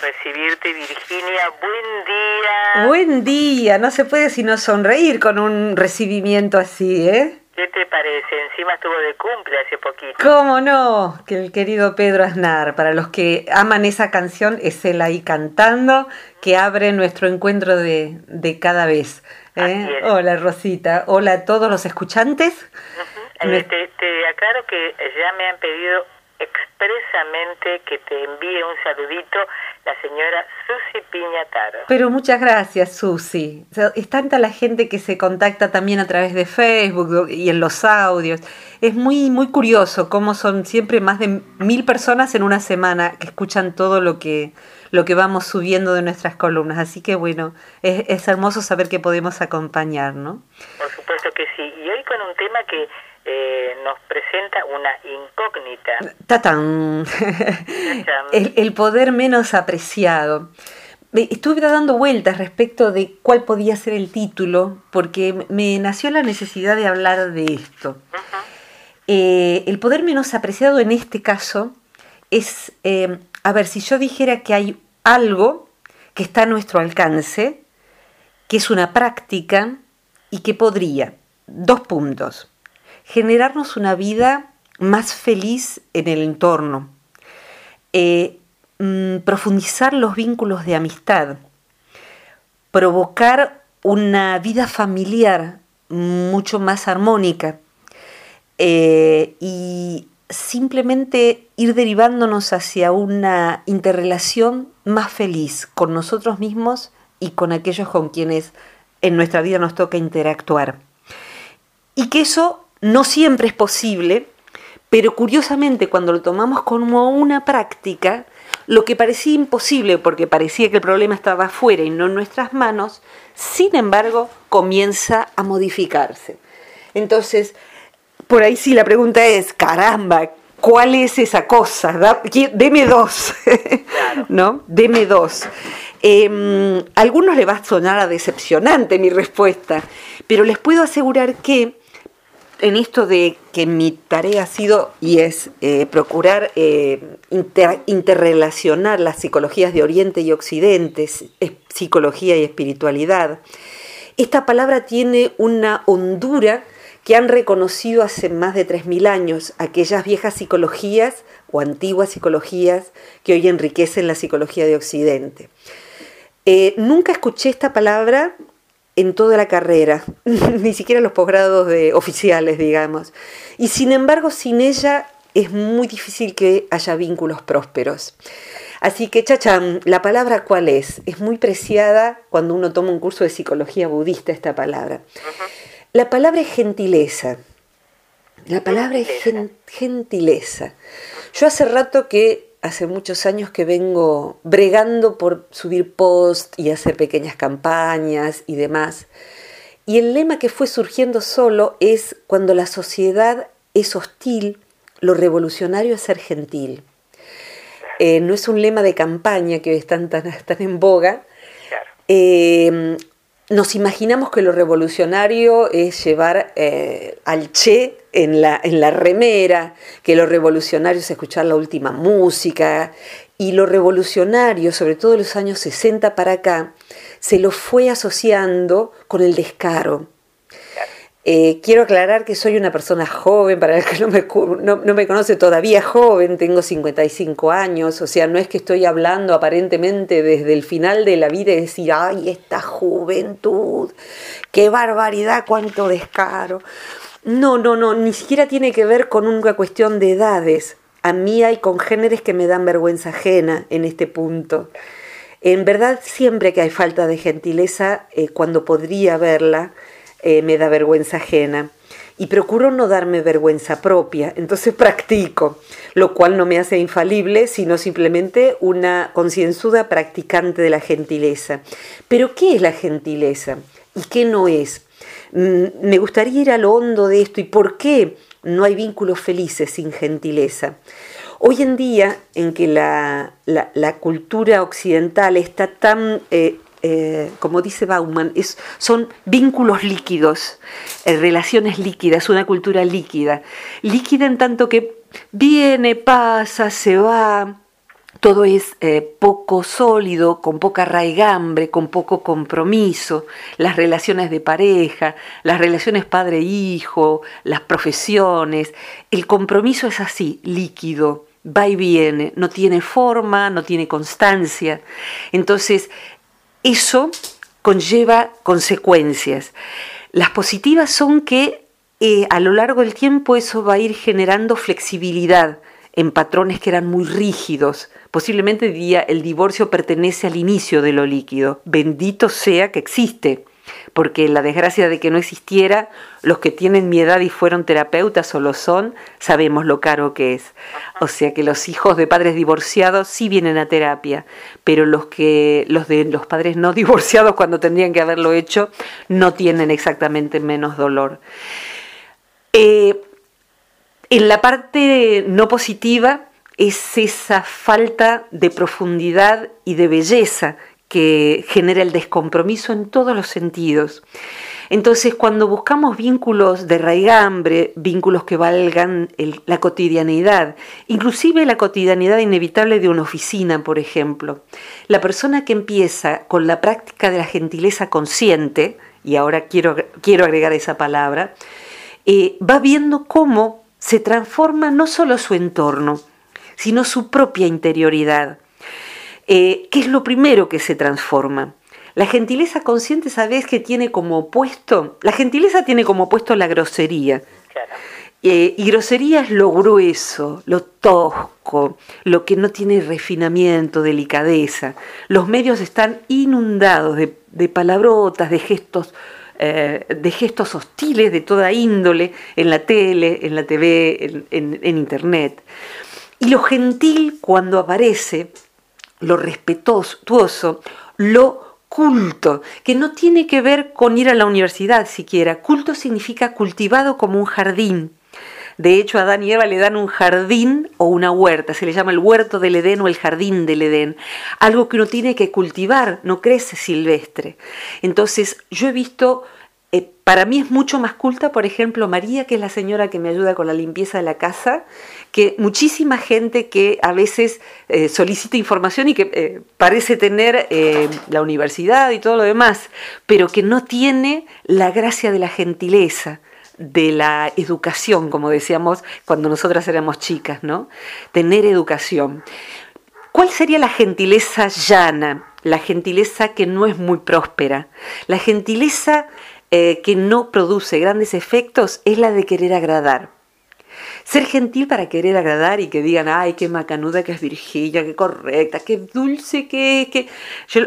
recibirte, Virginia. Buen día. Buen día. No se puede sino sonreír con un recibimiento así, ¿eh? ¿Qué te parece? Encima estuvo de cumple hace poquito. ¿Cómo no? Que el querido Pedro Aznar, para los que aman esa canción, es él ahí cantando, que abre nuestro encuentro de, de cada vez. ¿eh? Hola Rosita, hola a todos los escuchantes. Eh, te, te aclaro que ya me han pedido expresamente que te envíe un saludito la señora Susi Piñataro. Pero muchas gracias, Susi. es tanta la gente que se contacta también a través de Facebook y en los audios. Es muy, muy curioso cómo son siempre más de mil personas en una semana que escuchan todo lo que, lo que vamos subiendo de nuestras columnas. Así que bueno, es, es hermoso saber que podemos acompañar, ¿no? Por supuesto que sí. Y hoy con un tema que eh, nos presenta una incógnita. Tatán. el, el, poder menos apreciado. Estuve dando vueltas respecto de cuál podía ser el título, porque me nació la necesidad de hablar de esto. Eh, el poder menos apreciado en este caso es, eh, a ver, si yo dijera que hay algo que está a nuestro alcance, que es una práctica y que podría, dos puntos, generarnos una vida más feliz en el entorno, eh, mm, profundizar los vínculos de amistad, provocar una vida familiar mucho más armónica. Eh, y simplemente ir derivándonos hacia una interrelación más feliz con nosotros mismos y con aquellos con quienes en nuestra vida nos toca interactuar. Y que eso no siempre es posible, pero curiosamente cuando lo tomamos como una práctica, lo que parecía imposible porque parecía que el problema estaba afuera y no en nuestras manos, sin embargo comienza a modificarse. Entonces, por ahí sí la pregunta es, caramba, ¿cuál es esa cosa? deme dos, ¿no? Deme dos. Em, a algunos les va a sonar a decepcionante mi respuesta, pero les puedo asegurar que en esto de que mi tarea ha sido y es eh, procurar eh, interrelacionar las psicologías de Oriente y Occidente, psicología y espiritualidad, esta palabra tiene una hondura que han reconocido hace más de 3.000 años aquellas viejas psicologías o antiguas psicologías que hoy enriquecen la psicología de Occidente. Eh, nunca escuché esta palabra en toda la carrera, ni siquiera los posgrados de oficiales, digamos. Y sin embargo, sin ella es muy difícil que haya vínculos prósperos. Así que, chacham, ¿la palabra cuál es? Es muy preciada cuando uno toma un curso de psicología budista esta palabra. La palabra es gentileza. La palabra es gentileza. Yo hace rato que hace muchos años que vengo bregando por subir post y hacer pequeñas campañas y demás. Y el lema que fue surgiendo solo es cuando la sociedad es hostil, lo revolucionario es ser gentil. Eh, no es un lema de campaña que hoy están tan, en boga. Eh, nos imaginamos que lo revolucionario es llevar eh, al Che en la, en la remera, que lo revolucionario es escuchar la última música, y lo revolucionario, sobre todo en los años 60 para acá, se lo fue asociando con el descaro. Eh, quiero aclarar que soy una persona joven, para el que no me, no, me, conoce todavía joven, tengo 55 años, o sea, no es que estoy hablando aparentemente desde el final de la vida y decir, ay, esta juventud, qué barbaridad, cuánto descaro. No, no, no, ni siquiera tiene que ver con una cuestión de edades. A mí hay congéneres que me dan vergüenza ajena en este punto. En verdad, siempre que hay falta de gentileza, eh, cuando podría verla, eh, me da vergüenza ajena. Y procuro no darme vergüenza propia, entonces practico, lo cual no me hace infalible, sino simplemente una concienzuda practicante de la gentileza. Pero ¿qué es la gentileza? ¿Y qué no es? Mm, me gustaría ir a lo hondo de esto y por qué no hay vínculos felices sin gentileza. Hoy en día, en que la, cultura occidental está tan, eh, eh, como dice Bauman, es, son vínculos líquidos, eh, relaciones líquidas, una cultura líquida. Líquida en tanto que viene, pasa, se va, todo es eh, poco sólido, con poca raigambre, con poco compromiso, las relaciones de pareja, las relaciones padre-hijo, las profesiones. El compromiso es así, líquido, va y viene, no tiene forma, no tiene constancia. Entonces, eso conlleva consecuencias. Las positivas son que eh, a lo largo del tiempo eso va a ir generando flexibilidad en patrones que eran muy rígidos. Posiblemente diría el divorcio pertenece al inicio de lo líquido. Bendito sea que existe, porque la desgracia de que no existiera, los que tienen mi edad y fueron terapeutas o lo son, sabemos lo caro que es. O sea que los hijos de padres divorciados sí vienen a terapia, pero los que los de los padres no divorciados cuando tendrían que haberlo hecho no tienen exactamente menos dolor. Eh, en la parte no positiva es esa falta de profundidad y de belleza que genera el descompromiso en todos los sentidos. Entonces, cuando buscamos vínculos de raigambre, vínculos que valgan la cotidianidad, inclusive la cotidianidad inevitable de una oficina, por ejemplo, la persona que empieza con la práctica de la gentileza consciente, y ahora quiero, quiero agregar esa palabra, eh, va viendo cómo se transforma no solo su entorno, sino su propia interioridad. Eh, ¿Qué es lo primero que se transforma? La gentileza consciente, ¿sabes que tiene como opuesto? La gentileza tiene como opuesto la grosería. Eh, y grosería es lo grueso, lo tosco, lo que no tiene refinamiento, delicadeza. Los medios están inundados de palabrotas, de gestos eh, de gestos hostiles de toda índole en la tele, en la TV, en, Internet. Y lo gentil cuando aparece, lo respetuoso, lo culto, que no tiene que ver con ir a la universidad siquiera. Culto significa cultivado como un jardín. De hecho, a Adán y Eva le dan un jardín o una huerta, se le llama el huerto del Edén o el jardín del Edén, algo que uno tiene que cultivar, no crece silvestre. Entonces, yo he visto, eh, para mí es mucho más culta, por ejemplo, María, que es la señora que me ayuda con la limpieza de la casa, que muchísima gente que a veces eh, solicita información y que eh, parece tener la universidad y todo lo demás, pero que no tiene la gracia de la gentileza de la educación, como decíamos cuando nosotras éramos chicas, ¿no? Tener educación. ¿Cuál sería la gentileza llana? La gentileza que no es muy próspera. La gentileza eh, que no produce grandes efectos es la de querer agradar. Ser gentil para querer agradar y que digan, ay, qué macanuda que es Virginia, qué correcta, qué dulce que que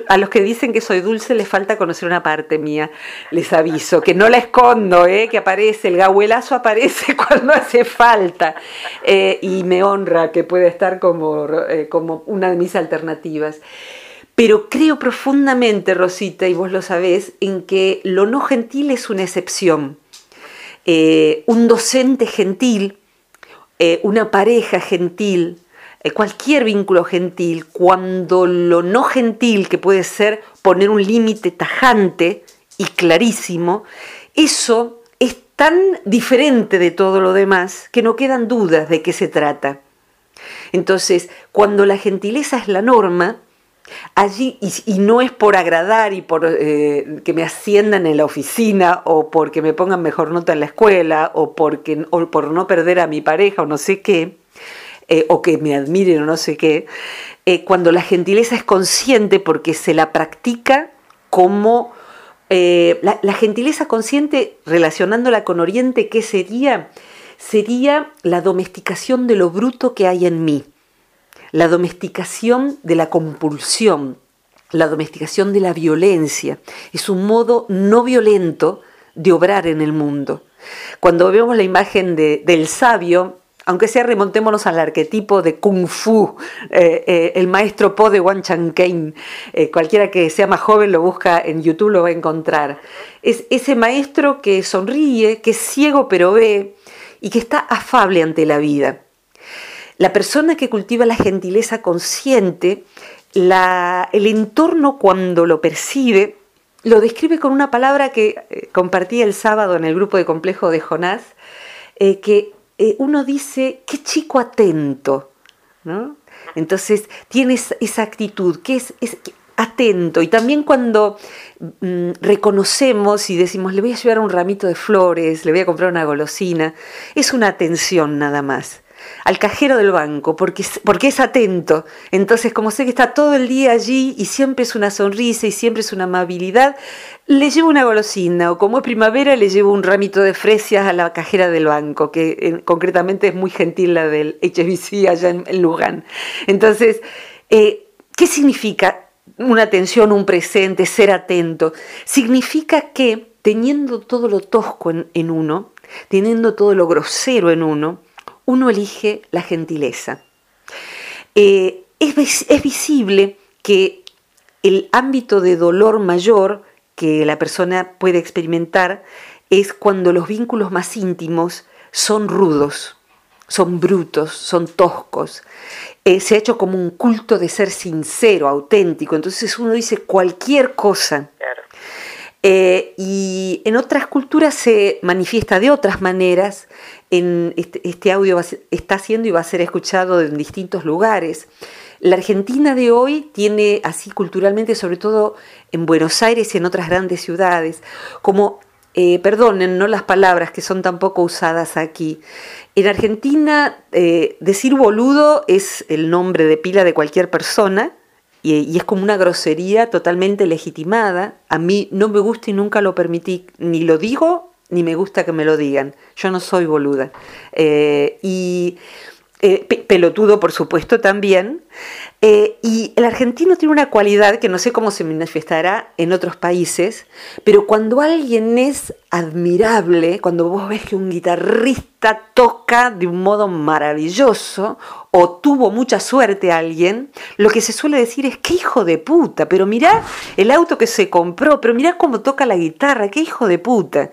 a los que dicen que soy dulce les falta conocer una parte mía. Les aviso, que no la escondo, ¿eh? que aparece, el gahuelazo aparece cuando hace falta. Eh, y me honra que pueda estar como, eh, como una de mis alternativas. Pero creo profundamente, Rosita, y vos lo sabés, en que lo no gentil es una excepción. un docente gentil eh, una pareja gentil, eh, cualquier vínculo gentil, cuando lo no gentil, que puede ser poner un límite tajante y clarísimo, eso es tan diferente de todo lo demás que no quedan dudas de qué se trata. Entonces, cuando la gentileza es la norma, allí, y, no es por agradar y por eh, que me asciendan en la oficina o porque me pongan mejor nota en la escuela o, porque, o por no perder a mi pareja o no sé qué, eh, o que me admiren o no sé qué, eh, cuando la gentileza es consciente porque se la practica como... La, la gentileza consciente, relacionándola con Oriente, ¿qué sería? Sería la domesticación de lo bruto que hay en mí la domesticación de la compulsión, la domesticación de la violencia. Es un modo no violento de obrar en el mundo. Cuando vemos la imagen del sabio, aunque sea remontémonos al arquetipo de Kung Fu, eh, eh, el maestro Po de Wang Changkeng, eh, cualquiera que sea más joven lo busca en YouTube, lo va a encontrar. Es ese maestro que sonríe, que es ciego pero ve y que está afable ante la vida. La persona que cultiva la gentileza consciente, el entorno cuando lo percibe, lo describe con una palabra que eh, compartí el sábado en el grupo de complejo de Jonás, eh, que eh, uno dice, qué chico atento, Entonces tienes esa actitud que es, es atento. Y también cuando mm, reconocemos y decimos le voy a llevar un ramito de flores, le voy a comprar una golosina, es una atención nada más al cajero del banco, porque, porque es atento. Entonces, como sé que está todo el día allí y siempre es una sonrisa y siempre es una amabilidad, le llevo una golosina o como es primavera le llevo un ramito de fresias a la cajera del banco, que concretamente es muy gentil la del HBC allá en, Lugán. Entonces, eh, ¿qué significa una atención, un presente, ser atento? Significa que teniendo todo lo tosco en uno, teniendo todo lo grosero en uno, uno elige la gentileza. Eh, es, visible que el ámbito de dolor mayor que la persona puede experimentar es cuando los vínculos más íntimos son rudos, son brutos, son toscos. Eh, se ha hecho como un culto de ser sincero, auténtico. Entonces uno dice cualquier cosa. Eh, y en otras culturas se manifiesta de otras maneras. Este, este audio está siendo y va a ser escuchado en distintos lugares. La Argentina de hoy tiene así culturalmente, sobre todo en Buenos Aires y en otras grandes ciudades, como, eh, perdonen, no las palabras que son tampoco usadas aquí. En Argentina, eh, decir boludo es el nombre de pila de cualquier persona, y, es como una grosería totalmente legitimada. A mí no me gusta y nunca lo permití, ni lo digo, ni me gusta que me lo digan. Yo no soy boluda. Eh, y eh, pelotudo, por supuesto, también. Eh, y el argentino tiene una cualidad que no sé cómo se manifestará en otros países, pero cuando alguien es admirable, cuando vos ves que un guitarrista toca de un modo maravilloso o tuvo mucha suerte alguien, lo que se suele decir es, qué hijo de puta, pero mirá el auto que se compró, pero mirá cómo toca la guitarra, qué hijo de puta.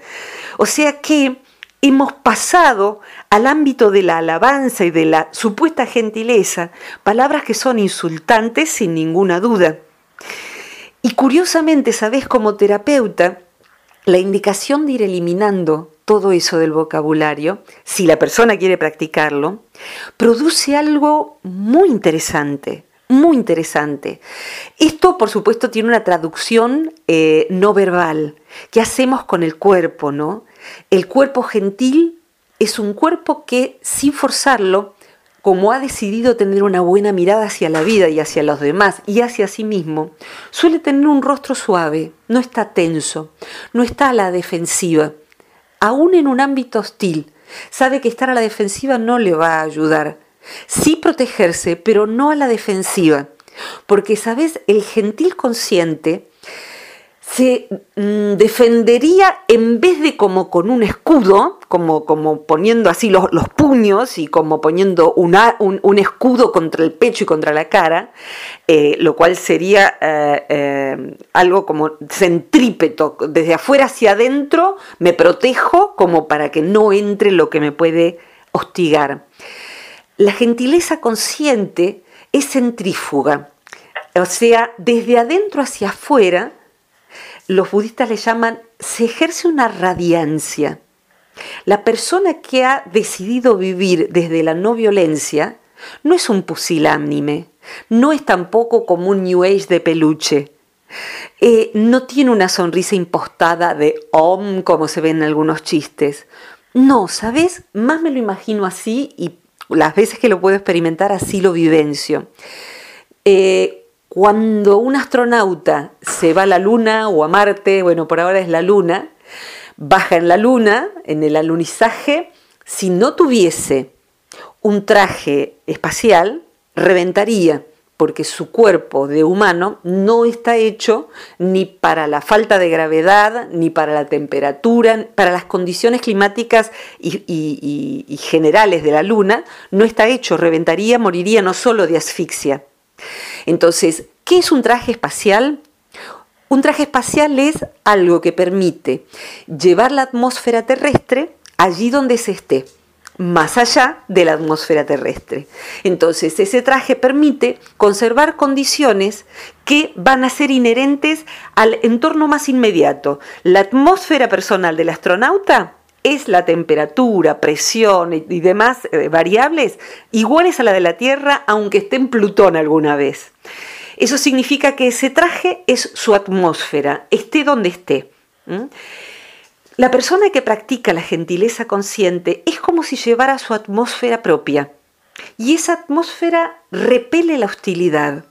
O sea que hemos pasado al ámbito de la alabanza y de la supuesta gentileza, palabras que son insultantes sin ninguna duda. Y curiosamente, sabes, como terapeuta, la indicación de ir eliminando todo eso del vocabulario, si la persona quiere practicarlo, produce algo muy interesante, muy interesante. Esto, por supuesto, tiene una traducción eh, no verbal. ¿Qué hacemos con el cuerpo, no? El cuerpo gentil es un cuerpo que, sin forzarlo, como ha decidido tener una buena mirada hacia la vida y hacia los demás y hacia sí mismo, suele tener un rostro suave, no está tenso, no está a la defensiva. Aún en un ámbito hostil, sabe que estar a la defensiva no le va a ayudar. Sí protegerse, pero no a la defensiva. Porque, ¿sabes? El gentil consciente se mm, defendería en vez de como con un escudo, como, como poniendo así los, puños y como poniendo un, escudo contra el pecho y contra la cara, eh, lo cual sería eh, eh, algo como centrípeto, desde afuera hacia adentro me protejo como para que no entre lo que me puede hostigar. La gentileza consciente es centrífuga, o sea, desde adentro hacia afuera, los budistas le llaman, se ejerce una radiancia. La persona que ha decidido vivir desde la no violencia no es un pusilánime, no es tampoco como un New Age de peluche. Eh, no tiene una sonrisa impostada de om como se ve en algunos chistes. No, ¿sabes? Más me lo imagino así y las veces que lo puedo experimentar así lo vivencio. Eh, cuando un astronauta se va a la Luna o a Marte, bueno, por ahora es la Luna, baja en la Luna, en el alunizaje, si no tuviese un traje espacial, reventaría, porque su cuerpo de humano no está hecho ni para la falta de gravedad, ni para la temperatura, para las condiciones climáticas y, generales de la Luna, no está hecho, reventaría, moriría no solo de asfixia, entonces, ¿qué es un traje espacial? Un traje espacial es algo que permite llevar la atmósfera terrestre allí donde se esté, más allá de la atmósfera terrestre. Entonces, ese traje permite conservar condiciones que van a ser inherentes al entorno más inmediato. La atmósfera personal del astronauta es la temperatura, presión y demás eh, variables iguales a la de la Tierra, aunque esté en Plutón alguna vez. Eso significa que ese traje es su atmósfera, esté donde esté. La persona que practica la gentileza consciente es como si llevara su atmósfera propia. Y esa atmósfera repele la hostilidad.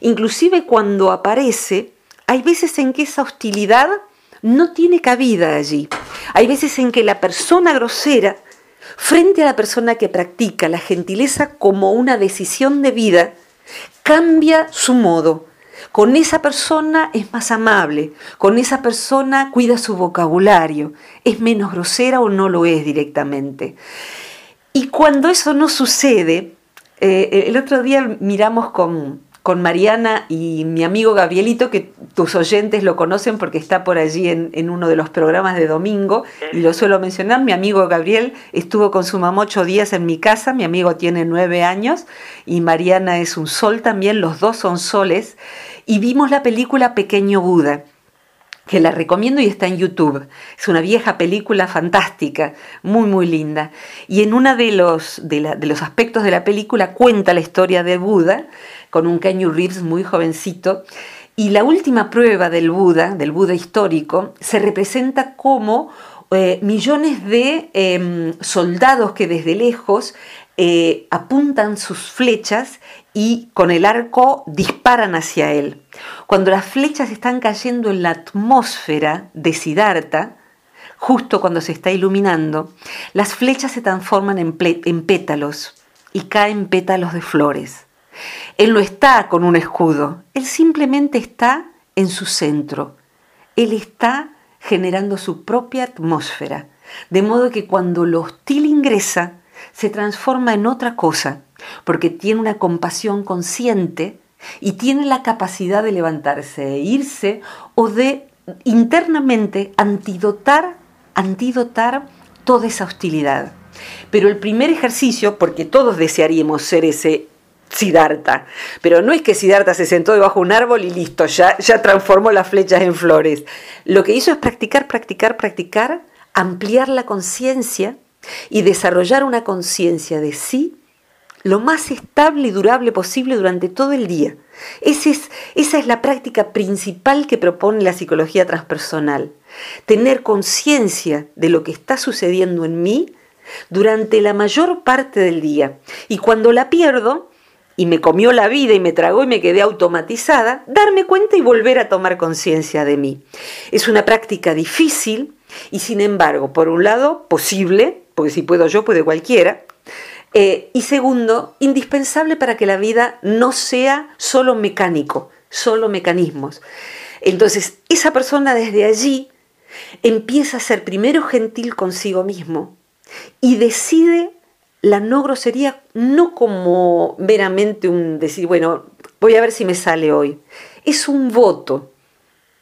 Inclusive cuando aparece, hay veces en que esa hostilidad no tiene cabida allí. Hay veces en que la persona grosera, frente a la persona que practica la gentileza como una decisión de vida, cambia su modo. Con esa persona es más amable, con esa persona cuida su vocabulario, es menos grosera o no lo es directamente. Y cuando eso no sucede, eh, el otro día miramos con, con Mariana y mi amigo Gabrielito, que tus oyentes lo conocen porque está por allí en, uno de los programas de domingo, y lo suelo mencionar, mi amigo Gabriel estuvo con su mamá ocho días en mi casa, mi amigo tiene nueve años, y Mariana es un sol también, los dos son soles, y vimos la película Pequeño Buda que la recomiendo y está en YouTube. Es una vieja película fantástica, muy, muy linda. Y en uno de los, de, de los aspectos de la película cuenta la historia de Buda, con un Kenyu Reeves muy jovencito. Y la última prueba del Buda, del Buda histórico, se representa como eh, millones de em, soldados que desde lejos eh, apuntan sus flechas y con el arco disparan hacia él. Cuando las flechas están cayendo en la atmósfera de Siddhartha, justo cuando se está iluminando, las flechas se transforman en, en pétalos y caen pétalos de flores. Él no está con un escudo, él simplemente está en su centro. Él está generando su propia atmósfera, de modo que cuando lo hostil ingresa, se transforma en otra cosa, porque tiene una compasión consciente y tiene la capacidad de levantarse e irse o de internamente antidotar, antidotar toda esa hostilidad. Pero el primer ejercicio, porque todos desearíamos ser ese Siddhartha. Pero no es que Siddhartha se sentó debajo de un árbol y listo, ya, ya transformó las flechas en flores. Lo que hizo es practicar, practicar, practicar, ampliar la conciencia y desarrollar una conciencia de sí lo más estable y durable posible durante todo el día. es, esa es la práctica principal que propone la psicología transpersonal. Tener conciencia de lo que está sucediendo en mí durante la mayor parte del día. Y cuando la pierdo, y me comió la vida y me tragó y me quedé automatizada, darme cuenta y volver a tomar conciencia de mí. Es una práctica difícil y sin embargo, por un lado, posible, porque si puedo yo, puede cualquiera, eh, y segundo, indispensable para que la vida no sea solo mecánico, solo mecanismos. Entonces, esa persona desde allí empieza a ser primero gentil consigo mismo y decide la no grosería no como meramente un decir, bueno, voy a ver si me sale hoy. Es un voto,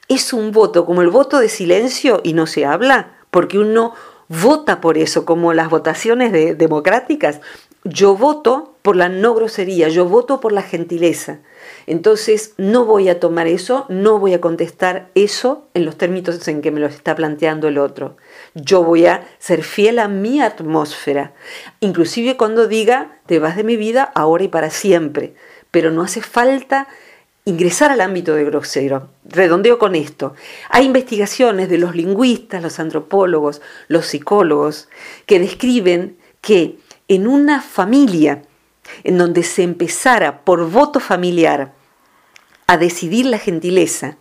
es un voto, como el voto de silencio y no se habla, porque uno vota por eso, como las votaciones democráticas. Yo voto por la no grosería, yo voto por la gentileza. Entonces no voy a tomar eso, no voy a contestar eso en los términos en que me lo está planteando el otro. Yo voy a ser fiel a mi atmósfera, inclusive cuando diga, te vas de mi vida ahora y para siempre, pero no hace falta ingresar al ámbito de grosero. Redondeo con esto. Hay investigaciones de los lingüistas, los antropólogos, los psicólogos, que describen que en una familia en donde se empezara por voto familiar a decidir la gentileza,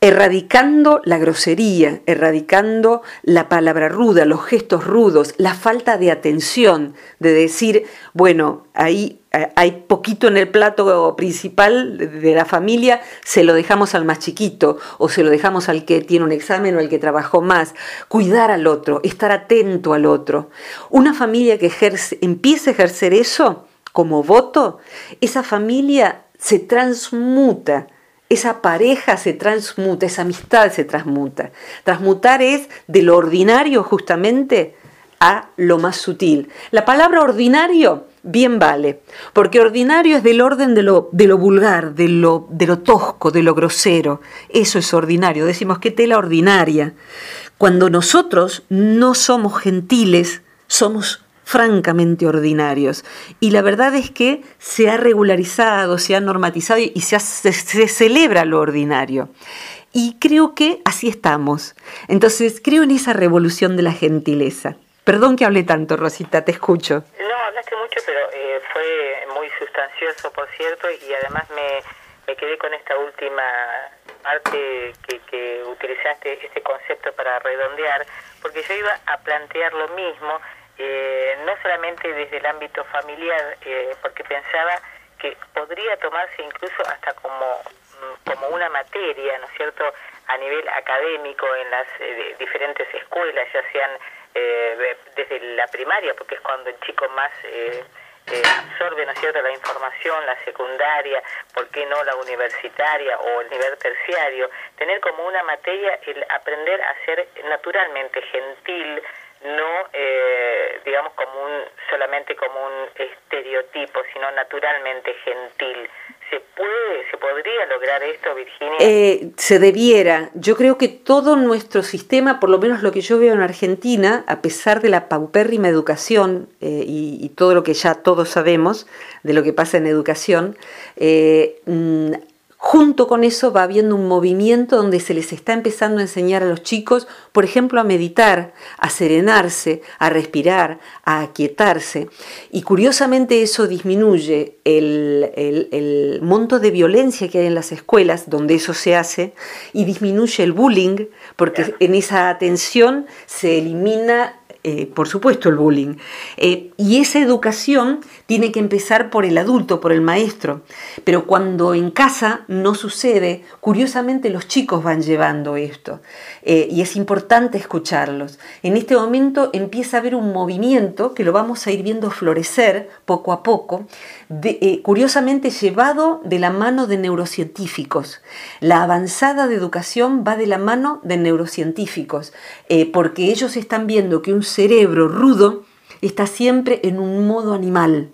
erradicando la grosería, erradicando la palabra ruda, los gestos rudos, la falta de atención, de decir, bueno, ahí hay poquito en el plato principal de la familia, se lo dejamos al más chiquito o se lo dejamos al que tiene un examen o al que trabajó más. Cuidar al otro, estar atento al otro. Una familia que ejerce, empieza a ejercer eso como voto, esa familia se transmuta esa pareja se transmuta, esa amistad se transmuta. Transmutar es de lo ordinario justamente a lo más sutil. La palabra ordinario bien vale, porque ordinario es del orden de lo, de lo vulgar, de lo, de lo tosco, de lo grosero. Eso es ordinario, decimos que tela ordinaria. Cuando nosotros no somos gentiles, somos francamente ordinarios. Y la verdad es que se ha regularizado, se ha normatizado y se, se celebra lo ordinario. Y creo que así estamos. Entonces, creo en esa revolución de la gentileza. Perdón que hable tanto, Rosita, te escucho. Hablaste mucho, pero eh, fue muy sustancioso, por cierto, y además me, me quedé con esta última parte que, que utilizaste, este concepto para redondear, porque yo iba a plantear lo mismo, eh, no solamente desde el ámbito familiar, eh, porque pensaba que podría tomarse incluso hasta como como una materia, ¿no es cierto?, a nivel académico en las eh, diferentes escuelas, ya sean eh, desde la primaria, porque es cuando el chico más eh, absorbe, ¿no es cierto?, la información, la secundaria, ¿por qué no la universitaria o el nivel terciario? Tener como una materia el aprender a ser naturalmente gentil, no digamos como un solamente como un estereotipo sino naturalmente gentil ¿Se puede, se podría lograr esto, Virginia? Eh, se debiera. Yo creo que todo nuestro sistema, por lo menos lo que yo veo en Argentina, a pesar de la paupérrima educación eh, y, todo lo que ya todos sabemos de lo que pasa en educación, eh, mm, Junto con eso va habiendo un movimiento donde se les está empezando a enseñar a los chicos, por ejemplo, a meditar, a serenarse, a respirar, a aquietarse. Y curiosamente eso disminuye el, monto de violencia que hay en las escuelas, donde eso se hace, y disminuye el bullying, porque en esa atención se elimina eh, por supuesto, el bullying. Eh, y esa educación tiene que empezar por el adulto, por el maestro. Pero cuando en casa no sucede, curiosamente los chicos van llevando esto. Eh, y es importante escucharlos. En este momento empieza a haber un movimiento que lo vamos a ir viendo florecer poco a poco, curiosamente llevado de la mano de neurocientíficos. La avanzada de educación va de la mano de neurocientíficos, porque ellos están viendo que un cerebro rudo está siempre en un modo animal.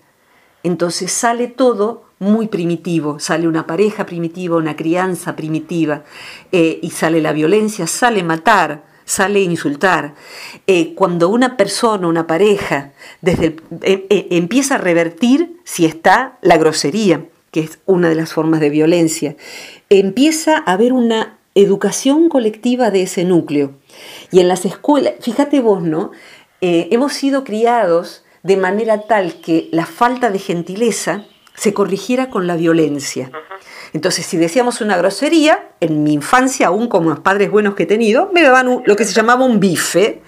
Entonces sale todo muy primitivo, sale una pareja primitiva, una crianza primitiva, eh, y sale la violencia, sale matar, sale insultar. Eh, cuando una persona, una pareja, desde eh, empieza a revertir si está la grosería, que es una de las formas de violencia, empieza a haber una educación colectiva de ese núcleo. Y en las escuelas, fíjate vos, ¿no? Eh, hemos sido criados de manera tal que la falta de gentileza se corrigiera con la violencia. Entonces, si decíamos una grosería, en mi infancia, aún como los padres buenos que he tenido, me daban lo que se llamaba un bife,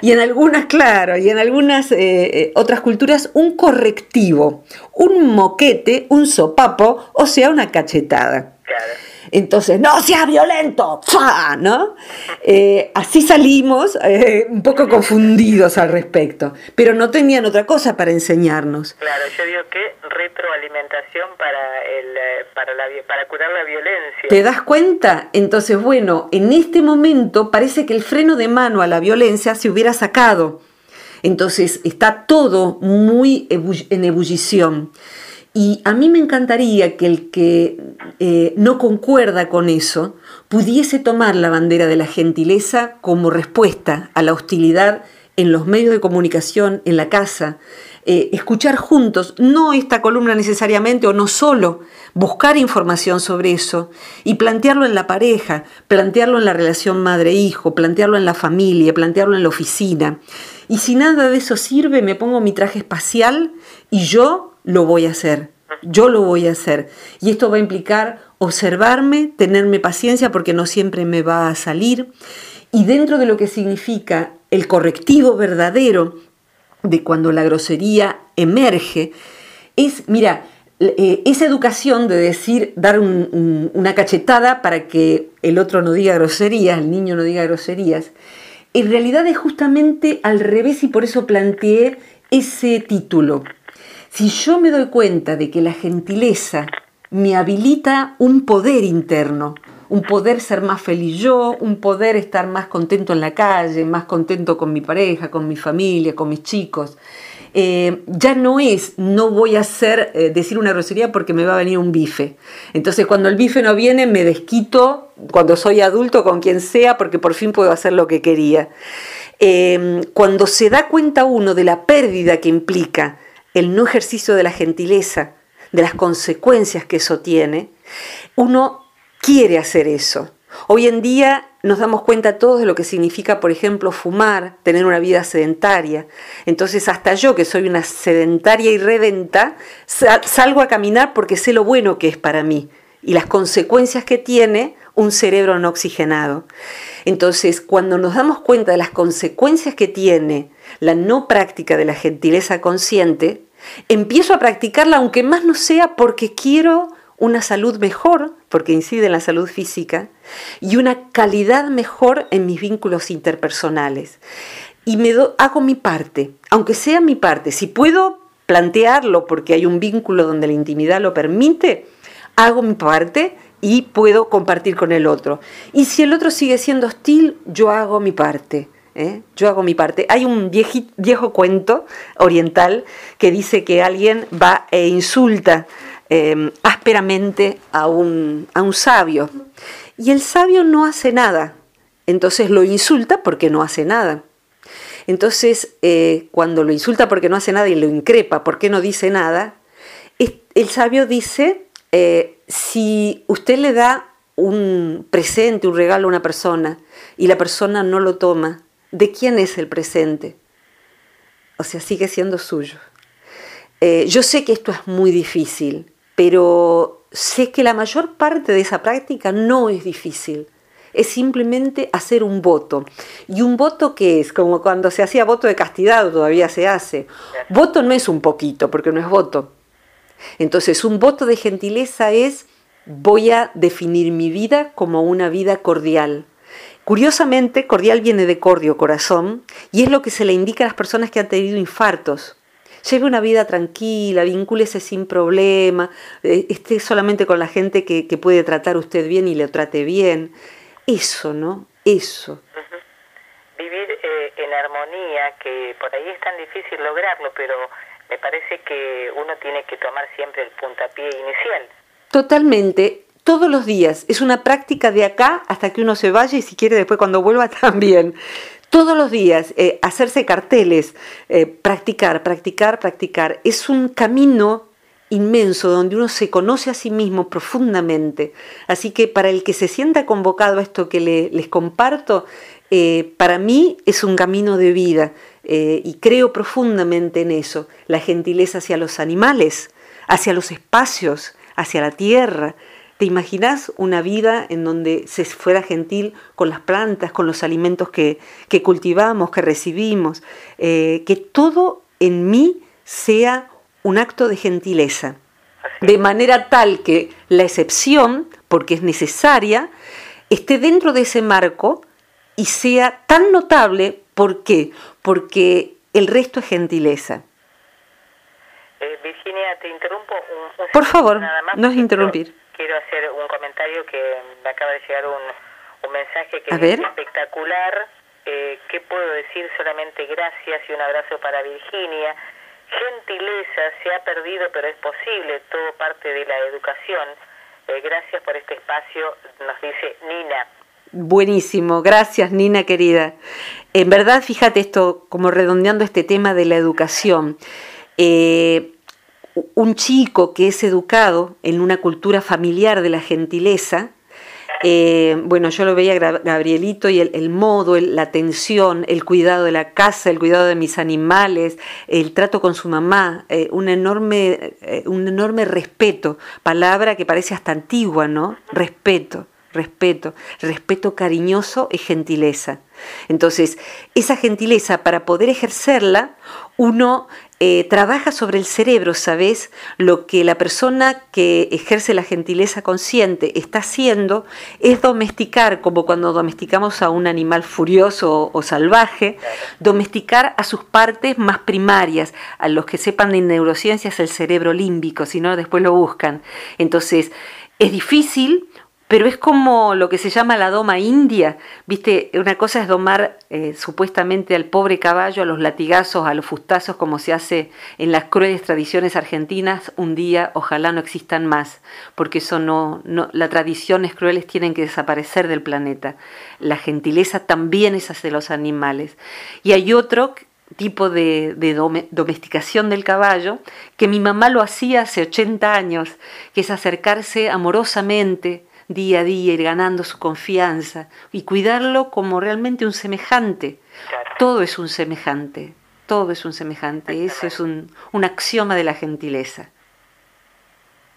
y en algunas, claro, y en algunas eh, eh, otras culturas, un correctivo, un moquete, un sopapo, o sea, una cachetada. Entonces, no sea violento, ¡Fa! ¿no? Eh, así salimos eh, un poco confundidos al respecto, pero no tenían otra cosa para enseñarnos. Claro, yo digo que retroalimentación para, el, eh, para, la, para curar la violencia. ¿Te das cuenta? Entonces, bueno, en este momento parece que el freno de mano a la violencia se hubiera sacado. Entonces, está todo muy en ebullición. Y a mí me encantaría que el que eh, no concuerda con eso pudiese tomar la bandera de la gentileza como respuesta a la hostilidad en los medios de comunicación, en la casa, eh, escuchar juntos, no esta columna necesariamente o no solo, buscar información sobre eso y plantearlo en la pareja, plantearlo en la relación madre-hijo, plantearlo en la familia, plantearlo en la oficina. Y si nada de eso sirve, me pongo mi traje espacial y yo lo voy a hacer. Yo lo voy a hacer. Y esto va a implicar observarme, tenerme paciencia porque no siempre me va a salir. Y dentro de lo que significa el correctivo verdadero de cuando la grosería emerge, es, mira, eh, esa educación de decir, dar una cachetada para que el otro no diga groserías, el niño no diga groserías, en realidad es justamente al revés y por eso planteé ese título. Si yo me doy cuenta de que la gentileza me habilita un poder interno, un poder ser más feliz yo, un poder estar más contento en la calle, más contento con mi pareja, con mi familia, con mis chicos. Eh, ya no es, no voy a hacer, eh, decir una grosería porque me va a venir un bife. Entonces cuando el bife no viene me desquito cuando soy adulto con quien sea porque por fin puedo hacer lo que quería. Eh, cuando se da cuenta uno de la pérdida que implica el no ejercicio de la gentileza, de las consecuencias que eso tiene, uno quiere hacer eso. Hoy en día nos damos cuenta todos de lo que significa, por ejemplo, fumar, tener una vida sedentaria. Entonces, hasta yo, que soy una sedentaria y redenta, salgo a caminar porque sé lo bueno que es para mí y las consecuencias que tiene un cerebro no oxigenado. Entonces, cuando nos damos cuenta de las consecuencias que tiene la no práctica de la gentileza consciente, empiezo a practicarla aunque más no sea porque quiero una salud mejor, porque incide en la salud física, y una calidad mejor en mis vínculos interpersonales. Y me hago mi parte, aunque sea mi parte. Si puedo plantearlo porque hay un vínculo donde la intimidad lo permite, hago mi parte y puedo compartir con el otro. Y si el otro sigue siendo hostil, yo hago mi parte. ¿Eh? Yo hago mi parte. Hay un viejo cuento oriental que dice que alguien va e insulta Em, ásperamente a un, a un sabio. Y el sabio no hace nada. Entonces lo insulta porque no hace nada. Entonces, eh, cuando lo insulta porque no hace nada y lo increpa porque no dice nada, el sabio dice, eh, si usted le da un presente, un regalo a una persona y la persona no lo toma, ¿de quién es el presente? O sea, sigue siendo suyo. Eh, yo sé que esto es muy difícil, pero sé que la mayor parte de esa práctica no es difícil. Es simplemente hacer un voto. ¿Y un voto qué es? Como cuando se hacía voto de castidad, todavía se hace. Voto no es un poquito, porque no es voto. Entonces, un voto de gentileza es voy a definir mi vida como una vida cordial. Curiosamente, cordial viene de cordio, corazón, y es lo que se le indica a las personas que han tenido infartos lleve una vida tranquila, vincúlese sin problema, eh, esté solamente con la gente que, puede tratar usted bien y le trate bien. Eso, ¿no? Eso. Vivir eh, en armonía, que por ahí es tan difícil lograrlo, pero me parece que uno tiene que tomar siempre el puntapié inicial. Totalmente todos los días. Es una práctica de acá hasta que uno se vaya y si quiere después cuando vuelva también todos los días, eh, hacerse carteles, eh, practicar, practicar, practicar, es un camino inmenso donde uno se conoce a sí mismo profundamente. Así que para el que se sienta convocado a esto que les comparto, eh, para mí es un camino de vida y creo profundamente en eso, la gentileza hacia los animales, hacia los espacios, hacia la tierra, ¿Te imaginas una vida en donde se fuera gentil con las plantas, con los alimentos que, cultivamos, que recibimos? Eh, que todo en mí sea un acto de gentileza, de manera tal que la excepción, porque es necesaria, esté dentro de ese marco y sea tan notable, ¿por qué? Porque el resto es gentileza. Eh, Virginia, te interrumpo un, Por favor, no es interrumpir quiero hacer un comentario que me acaba de llegar un, un mensaje que es espectacular. Eh, ¿Qué puedo decir? Solamente gracias y un abrazo para Virginia. Gentileza se ha perdido, pero es posible, todo parte de la educación. Eh, gracias por este espacio, nos dice Nina. Buenísimo, gracias Nina querida. En verdad, fíjate esto, como redondeando este tema de la educación. Eh, un chico que es educado en una cultura familiar de la gentileza, eh, bueno, yo lo veía Gabrielito y el, modo, la atención, el cuidado de la casa, el cuidado de mis animales, el trato con su mamá, eh, un, enorme, eh, un enorme respeto, palabra que parece hasta antigua, ¿no? Respeto, respeto, respeto cariñoso y gentileza. Entonces, esa gentileza, para poder ejercerla, uno eh, trabaja sobre el cerebro, ¿sabes? Lo que la persona que ejerce la gentileza consciente está haciendo es domesticar, como cuando domesticamos a un animal furioso o, salvaje, domesticar a sus partes más primarias, a los que sepan de neurociencias el cerebro límbico, si no después lo buscan. Entonces, es difícil pero es como lo que se llama la doma india, viste, una cosa es domar eh, supuestamente al pobre caballo, a los latigazos, a los fustazos, como se hace en las crueles tradiciones argentinas, un día ojalá no existan más, porque eso no, las tradiciones crueles tienen que desaparecer del planeta. La gentileza también es hacia los animales. Y hay otro tipo de, domesticación del caballo, que mi mamá lo hacía hace 80 años, que es acercarse amorosamente, día a día, ir ganando su confianza y cuidarlo como realmente un semejante. Todo es un semejante, todo es un semejante, eso es un, un axioma de la gentileza.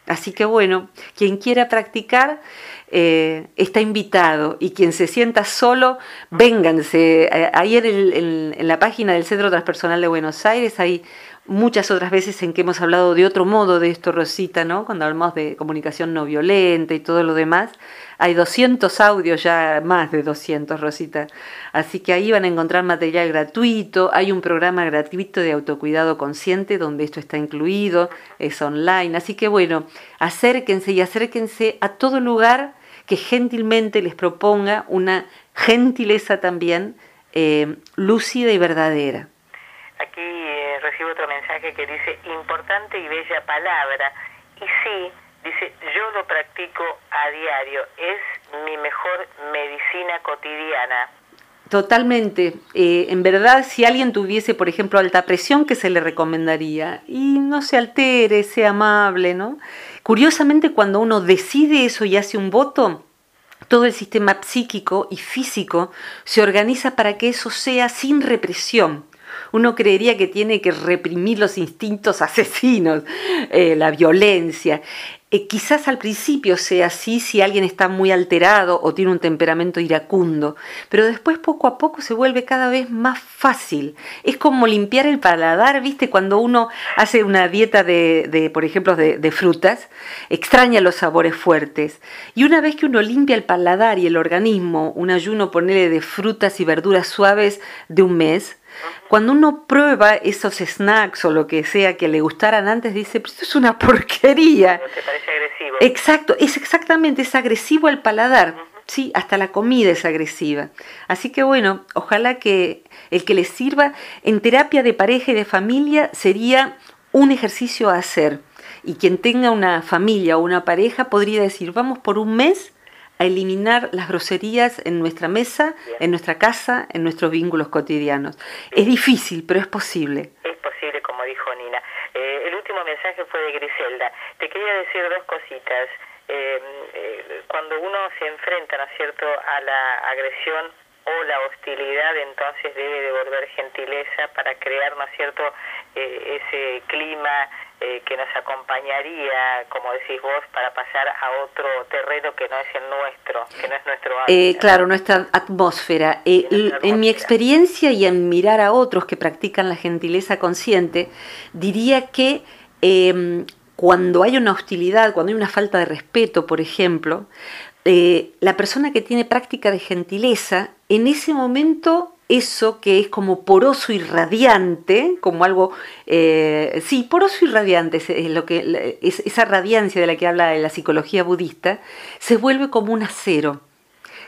Así que bueno, quien quiera practicar eh, está invitado y quien se sienta solo, vénganse. Eh, ayer en, en, la página del Centro Transpersonal de Buenos Aires hay muchas otras veces en que hemos hablado de otro modo de esto, Rosita, ¿no? Cuando hablamos de comunicación no violenta y todo lo demás. Hay 200 audios, ya más de 200, Rosita. Así que ahí van a encontrar material gratuito. Hay un programa gratuito de autocuidado consciente donde esto está incluido, es online. Así que bueno, acérquense y acérquense a todo lugar que gentilmente les proponga una gentileza también eh, lúcida y verdadera. Aquí recibo que dice, importante y bella palabra. Y sí, dice, yo lo practico a diario, es mi mejor medicina cotidiana. Totalmente. Eh, en verdad, si alguien tuviese, por ejemplo, alta presión, ¿qué se le recomendaría? Y no se altere, sea amable, ¿no? Curiosamente, cuando uno decide eso y hace un voto, todo el sistema psíquico y físico se organiza para que eso sea sin represión uno creería que tiene que reprimir los instintos asesinos, eh, la violencia. Eh, quizás al principio sea así si alguien está muy alterado o tiene un temperamento iracundo, pero después poco a poco se vuelve cada vez más fácil. Es como limpiar el paladar, ¿viste? Cuando uno hace una dieta de, por ejemplo, de, de, frutas, extraña los sabores fuertes. Y una vez que uno limpia el paladar y el organismo, un ayuno, ponele de frutas y verduras suaves de un mes, cuando uno prueba esos snacks o lo que sea que le gustaran antes, dice, pero esto es una porquería. ¿Te parece agresivo? Exacto, es exactamente, es agresivo al paladar. Sí, hasta la comida es agresiva. Así que bueno, ojalá que el que les sirva en terapia de pareja y de familia sería un ejercicio a hacer. Y quien tenga una familia o una pareja podría decir, vamos por un mes a eliminar las groserías en nuestra mesa, en nuestra casa, en nuestros vínculos cotidianos. Es difícil, pero es posible. Es posible, como dijo Nina. Eh, el último mensaje fue de Griselda. Te quería decir dos cositas. Eh, eh, cuando uno se enfrenta, ¿no es cierto?, a la agresión o la hostilidad, entonces debe devolver gentileza para crear, ¿no es cierto?, ese clima eh, que nos acompañaría, como decís vos, para pasar a otro terreno que no es el nuestro, que no es nuestro eh, claro, nuestra atmósfera. Eh, en mi experiencia y en mirar a otros que practican la gentileza consciente, diría que em, cuando hay una hostilidad, cuando hay una falta de respeto, por ejemplo, la persona que tiene práctica de gentileza, en ese momento eso que es como poroso y radiante, como algo, eh, sí, poroso y radiante, es esa radiancia de la que habla la psicología budista, se vuelve como un acero,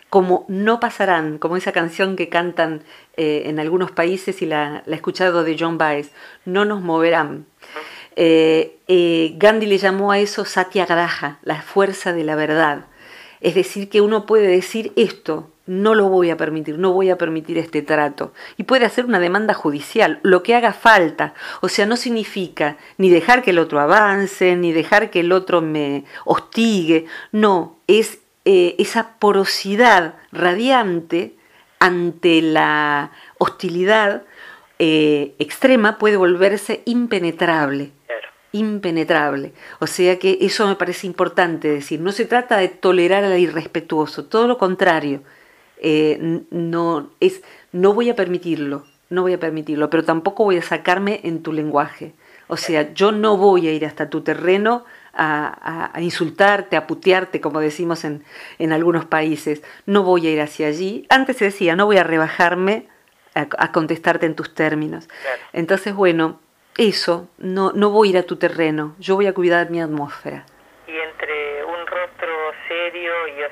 como no pasarán, como esa canción que cantan eh, en algunos países y la, he escuchado de John Baez, no nos moverán. Eh, Gandhi le llamó a eso satyagraha, la fuerza de la verdad. Es decir, que uno puede decir esto, no lo voy a permitir, no voy a permitir este trato. Y puede hacer una demanda judicial, lo que haga falta. O sea, no significa ni dejar que el otro avance, ni dejar que el otro me hostigue. No, es eh, esa porosidad radiante ante la hostilidad eh, extrema puede volverse impenetrable impenetrable. O sea que eso me parece importante decir. No se trata de tolerar al irrespetuoso, todo lo contrario. Eh, no, es, no voy a permitirlo, no voy a permitirlo, pero tampoco voy a sacarme en tu lenguaje. O sea, yo no voy a ir hasta tu terreno a, insultarte, a putearte, como decimos en, en, algunos países. No voy a ir hacia allí. Antes se decía, no voy a rebajarme a, contestarte en tus términos. Entonces, bueno, eso, no, no voy a ir a tu terreno, yo voy a cuidar mi atmósfera. Y entre un rostro serio y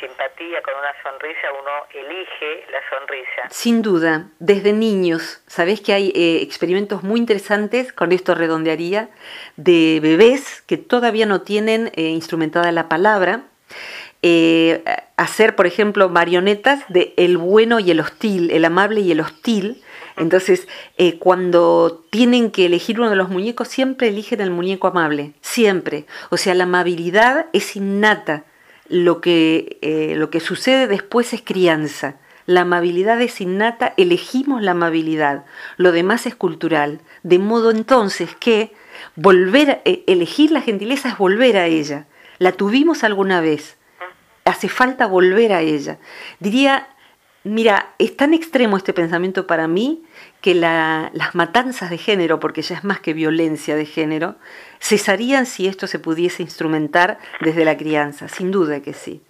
simpatía, con una sonrisa, uno elige la sonrisa. Sin duda, desde niños, sabés que hay eh, experimentos muy interesantes, con esto redondearía, de bebés que todavía no tienen eh, instrumentada la palabra, eh, hacer, por ejemplo, marionetas de el bueno y el hostil, el amable y el hostil. Entonces, cuando tienen que elegir uno de los muñecos, siempre eligen el muñeco amable, siempre. O sea, la amabilidad es innata. Lo que, eh, lo que sucede después es crianza. La amabilidad es innata, elegimos la amabilidad. Lo demás es cultural. De modo entonces que volver, a, elegir la gentileza es volver a ella. La tuvimos alguna vez hace falta volver a ella. Diría, mira, es tan extremo este pensamiento para mí que las matanzas de género, porque ya es más que violencia de género, cesarían si esto se pudiese instrumentar desde la crianza, sin duda que sí.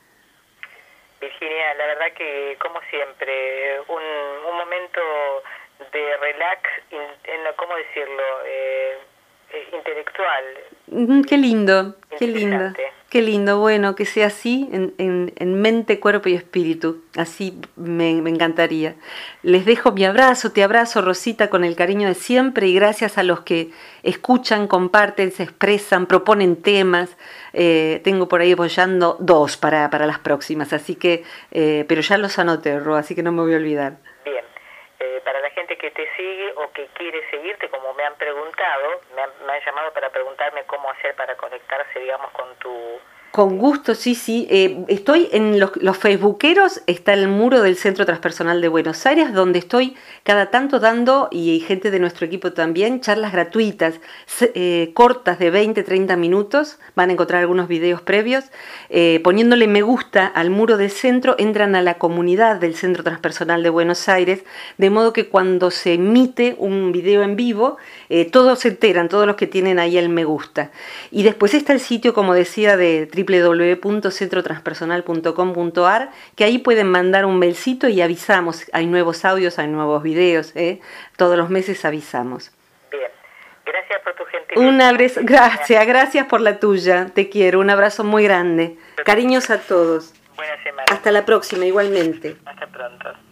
Virginia, la verdad que como siempre, un, momento de relax, ¿cómo decirlo? Eh, eh, intelectual. Qué lindo, qué lindo. Qué lindo, bueno, que sea así en, mente, cuerpo y espíritu. Así me, encantaría. Les dejo mi abrazo, te abrazo Rosita con el cariño de siempre y gracias a los que escuchan, comparten, se expresan, proponen temas. Eh, tengo por ahí apoyando dos para, para las próximas, así que, eh, pero ya los anoté, Ro, así que no me voy a olvidar. Bien, eh, para la gente que te sigue o que quiere seguirte, como me han preguntado, me han, me han llamado para preguntarme cómo hacer para conectarse, digamos, con tu con gusto, sí, sí. Eh, estoy en los, los, facebookeros, está el muro del Centro Transpersonal de Buenos Aires, donde estoy cada tanto dando, y gente de nuestro equipo también, charlas gratuitas, eh, cortas de 20, 30 minutos. Van a encontrar algunos videos previos. Eh, poniéndole me gusta al muro del centro, entran a la comunidad del Centro Transpersonal de Buenos Aires, de modo que cuando se emite un video en vivo, todos se enteran, todos los que tienen ahí el me gusta. Y después está el sitio, como decía, de www.centrotranspersonal.com.ar, que ahí pueden mandar un mailcito y avisamos. Hay nuevos audios, hay nuevos videos, ¿eh? todos los meses avisamos. Bien, gracias por tu gentileza. Un abrazo, gracias, gracias por la tuya, te quiero, un abrazo muy grande. Cariños a todos. Hasta la próxima, igualmente. Hasta pronto.